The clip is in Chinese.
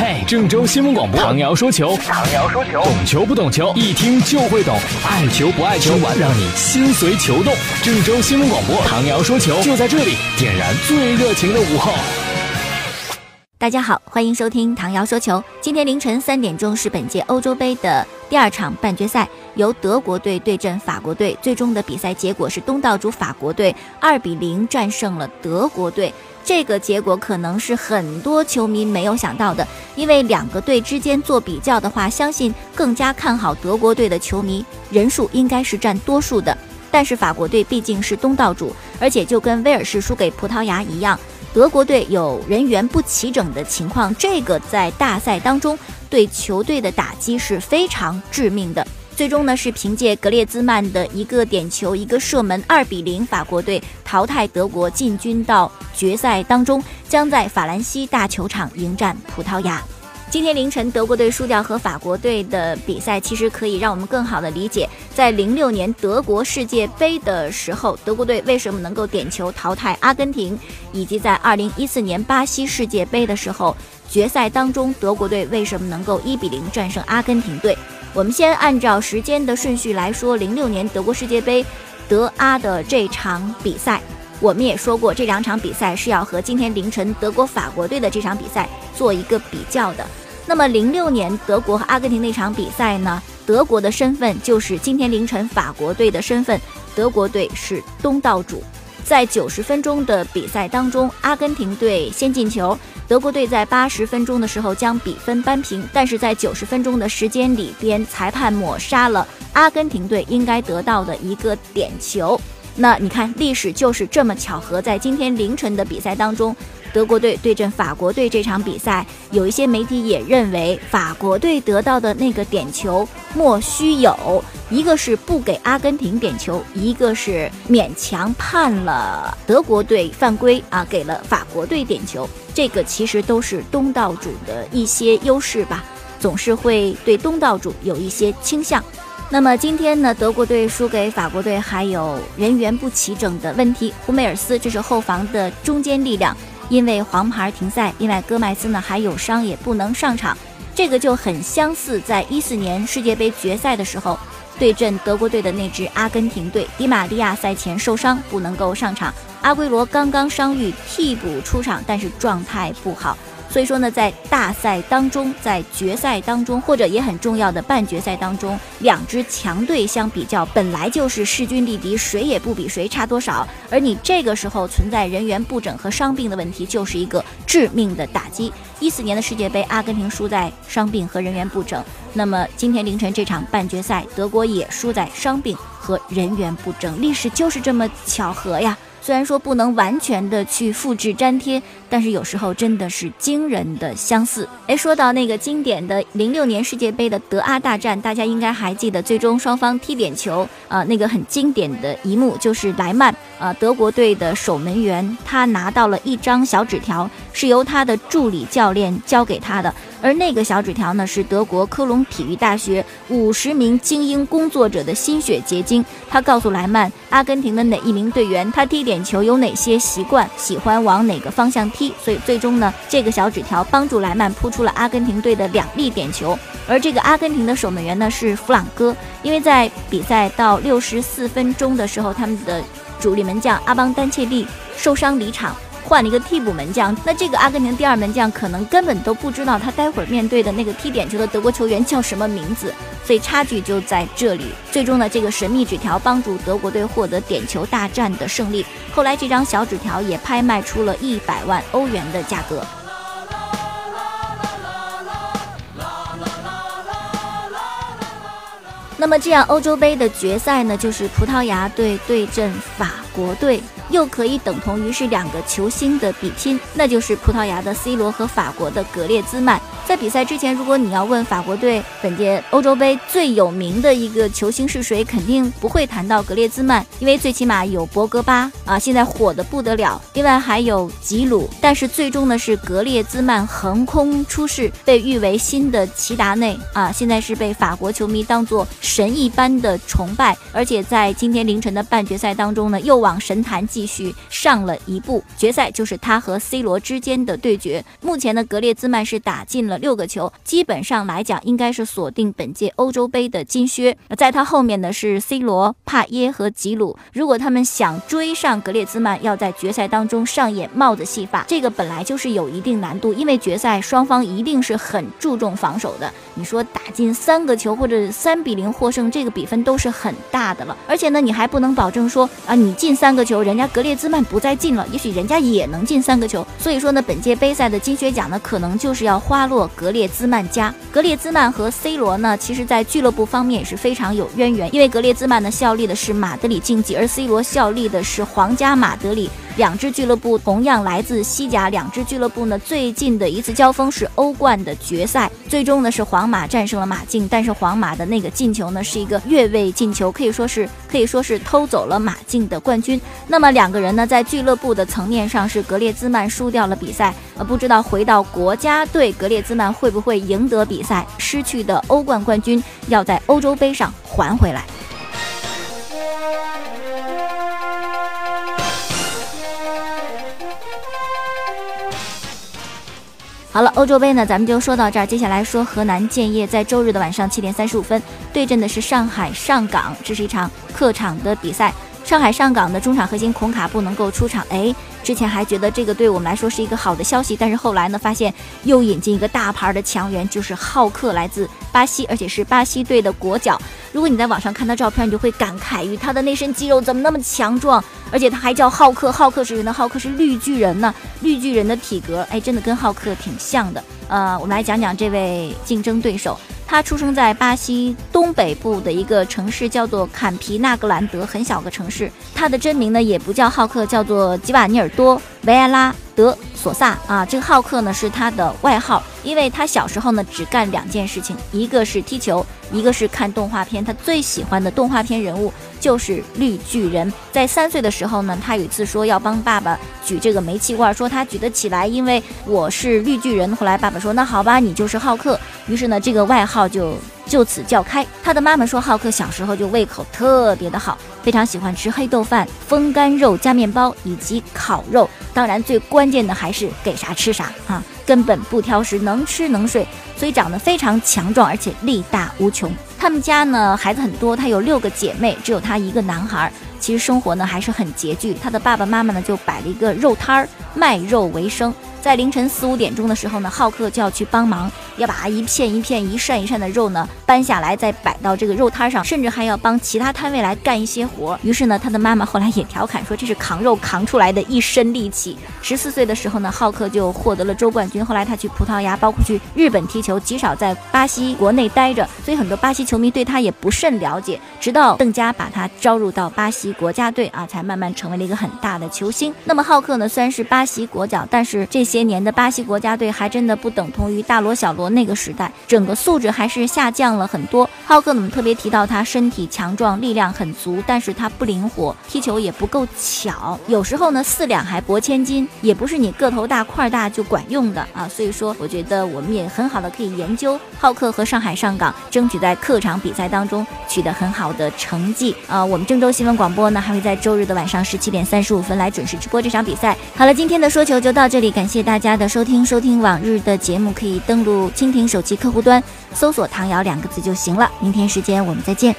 嘿，郑州新闻广播，唐瑶说球，唐瑶说球，懂球不懂球，一听就会懂，爱球不爱球，让你心随球动。郑州新闻广播，唐瑶说球，就在这里，点燃最热情的午后。大家好，欢迎收听唐瑶说球。今天凌晨三点钟是本届欧洲杯的第二场半决赛，由德国队对阵法国队。最终的比赛结果是东道主法国队二比零战胜了德国队。这个结果可能是很多球迷没有想到的，因为两个队之间做比较的话，相信更加看好德国队的球迷人数应该是占多数的。但是法国队毕竟是东道主，而且就跟威尔士输给葡萄牙一样，德国队有人员不齐整的情况，这个在大赛当中对球队的打击是非常致命的。最终呢，是凭借格列兹曼的一个点球、一个射门，二比零，法国队淘汰德国，进军到决赛当中，将在法兰西大球场迎战葡萄牙。今天凌晨德国队输掉和法国队的比赛，其实可以让我们更好的理解，在零六年德国世界杯的时候，德国队为什么能够点球淘汰阿根廷，以及在二零一四年巴西世界杯的时候，决赛当中德国队为什么能够一比零战胜阿根廷队。我们先按照时间的顺序来说，零六年德国世界杯德阿的这场比赛，我们也说过，这两场比赛是要和今天凌晨德国法国队的这场比赛做一个比较的。那么零六年德国和阿根廷那场比赛呢，德国的身份就是今天凌晨法国队的身份，德国队是东道主。在九十分钟的比赛当中，阿根廷队先进球，德国队在八十分钟的时候将比分扳平。但是在九十分钟的时间里边，裁判抹杀了阿根廷队应该得到的一个点球。那你看，历史就是这么巧合，在今天凌晨的比赛当中。德国队对阵法国队这场比赛，有一些媒体也认为法国队得到的那个点球莫须有，一个是不给阿根廷点球，一个是勉强判了德国队犯规啊，给了法国队点球。这个其实都是东道主的一些优势吧，总是会对东道主有一些倾向。那么今天呢，德国队输给法国队，还有人员不齐整的问题。胡梅尔斯这是后防的中坚力量。因为黄牌停赛，另外戈麦斯呢还有伤，也不能上场。这个就很相似，在一四年世界杯决赛的时候，对阵德国队的那支阿根廷队，迪玛利亚赛前受伤不能够上场，阿圭罗刚刚伤愈替补出场，但是状态不好。所以说呢，在大赛当中，在决赛当中，或者也很重要的半决赛当中，两支强队相比较，本来就是势均力敌，谁也不比谁差多少。而你这个时候存在人员不整和伤病的问题，就是一个致命的打击。一四年的世界杯，阿根廷输在伤病和人员不整，那么今天凌晨这场半决赛，德国也输在伤病和人员不整。历史就是这么巧合呀。虽然说不能完全的去复制粘贴，但是有时候真的是惊人的相似。哎，说到那个经典的零六年世界杯的德阿大战，大家应该还记得，最终双方踢点球啊，那个很经典的一幕就是莱曼啊，德国队的守门员，他拿到了一张小纸条，是由他的助理教练交给他的。而那个小纸条呢，是德国科隆体育大学五十名精英工作者的心血结晶。他告诉莱曼，阿根廷的哪一名队员，他踢点球有哪些习惯，喜欢往哪个方向踢。所以最终呢，这个小纸条帮助莱曼扑出了阿根廷队的两粒点球。而这个阿根廷的守门员呢是弗朗哥，因为在比赛到六十四分钟的时候，他们的主力门将阿邦丹切利受伤离场。换了一个替补门将，那这个阿根廷第二门将可能根本都不知道他待会儿面对的那个踢点球的德国球员叫什么名字，所以差距就在这里。最终呢，这个神秘纸条帮助德国队获得点球大战的胜利。后来这张小纸条也拍卖出了一百万欧元的价格。那么这样，欧洲杯的决赛呢，就是葡萄牙队对阵法国队。又可以等同于是两个球星的比拼，那就是葡萄牙的 C 罗和法国的格列兹曼。在比赛之前，如果你要问法国队本届欧洲杯最有名的一个球星是谁，肯定不会谈到格列兹曼，因为最起码有博格巴啊，现在火的不得了。另外还有吉鲁，但是最终呢是格列兹曼横空出世，被誉为新的齐达内啊，现在是被法国球迷当作神一般的崇拜，而且在今天凌晨的半决赛当中呢，又往神坛祭。继续上了一步。决赛就是他和 C 罗之间的对决。目前呢，格列兹曼是打进了六个球，基本上来讲应该是锁定本届欧洲杯的金靴。在他后面呢是 C 罗、帕耶和吉鲁。如果他们想追上格列兹曼，要在决赛当中上演帽子戏法，这个本来就是有一定难度，因为决赛双方一定是很注重防守的。你说打进三个球或者三比零获胜，这个比分都是很大的了。而且呢，你还不能保证说啊，你进三个球，人家格列兹曼不再进了，也许人家也能进三个球。所以说呢，本届杯赛的金靴奖呢，可能就是要花落格列兹曼家。格列兹曼和 C 罗呢，其实在俱乐部方面也是非常有渊源，因为格列兹曼呢效力的是马德里竞技，而 C 罗效力的是皇家马德里。两支俱乐部同样来自西甲，两支俱乐部呢最近的一次交锋是欧冠的决赛，最终呢是皇马战胜了马竞，但是皇马的那个进球呢是一个越位进球，可以说是可以说是偷走了马竞的冠军。那么两个人呢在俱乐部的层面上是格列兹曼输掉了比赛，呃不知道回到国家队格列兹曼会不会赢得比赛，失去的欧冠冠军要在欧洲杯上还回来。好了，欧洲杯呢，咱们就说到这儿。接下来说河南建业在周日的晚上七点三十五分对阵的是上海上港，这是一场客场的比赛。上海上港的中场核心孔卡不能够出场，哎。之前还觉得这个对我们来说是一个好的消息，但是后来呢，发现又引进一个大牌的强援，就是浩克，来自巴西，而且是巴西队的国脚。如果你在网上看到照片，你就会感慨于他的那身肌肉怎么那么强壮，而且他还叫浩克。浩克是谁呢？浩克是绿巨人呢。绿巨人的体格，哎，真的跟浩克挺像的。呃，我们来讲讲这位竞争对手。他出生在巴西东北部的一个城市，叫做坎皮纳格兰德，很小个城市。他的真名呢也不叫浩克，叫做吉瓦尼尔多维埃拉德索萨啊。这个浩克呢是他的外号，因为他小时候呢只干两件事情，一个是踢球，一个是看动画片。他最喜欢的动画片人物就是绿巨人。在三岁的时候呢，他有一次说要帮爸爸举这个煤气罐，说他举得起来，因为我是绿巨人。后来爸爸说那好吧，你就是浩克。于是呢，这个外号就就此叫开。他的妈妈说，浩克小时候就胃口特别的好，非常喜欢吃黑豆饭、风干肉加面包以及烤肉。当然，最关键的还是给啥吃啥啊，根本不挑食，能吃能睡，所以长得非常强壮，而且力大无穷。他们家呢孩子很多，他有六个姐妹，只有他一个男孩。其实生活呢还是很拮据，他的爸爸妈妈呢就摆了一个肉摊儿，卖肉为生。在凌晨四五点钟的时候呢，浩克就要去帮忙，要把一片一片、一扇一扇的肉呢搬下来，再摆到这个肉摊上，甚至还要帮其他摊位来干一些活。于是呢，他的妈妈后来也调侃说，这是扛肉扛出来的一身力气。十四岁的时候呢，浩克就获得了州冠军。后来他去葡萄牙，包括去日本踢球，极少在巴西国内待着，所以很多巴西球迷对他也不甚了解。直到邓加把他招入到巴西国家队啊，才慢慢成为了一个很大的球星。那么浩克呢，虽然是巴西国脚，但是这些年的巴西国家队还真的不等同于大罗小罗那个时代，整个素质还是下降了很多。浩克呢我们特别提到他身体强壮，力量很足，但是他不灵活，踢球也不够巧，有时候呢四两还驳千斤，也不是你个头大块大就管用的啊。所以说，我觉得我们也很好的可以研究浩克和上海上港，争取在客场比赛当中取得很好的成绩啊。我们郑州新闻广播呢还会在周日的晚上十七点三十五分来准时直播这场比赛。好了，今天的说球就到这里，感谢大家。的收听收听往日的节目，可以登录蜻蜓手机客户端，搜索“唐瑶”两个字就行了。明天时间我们再见。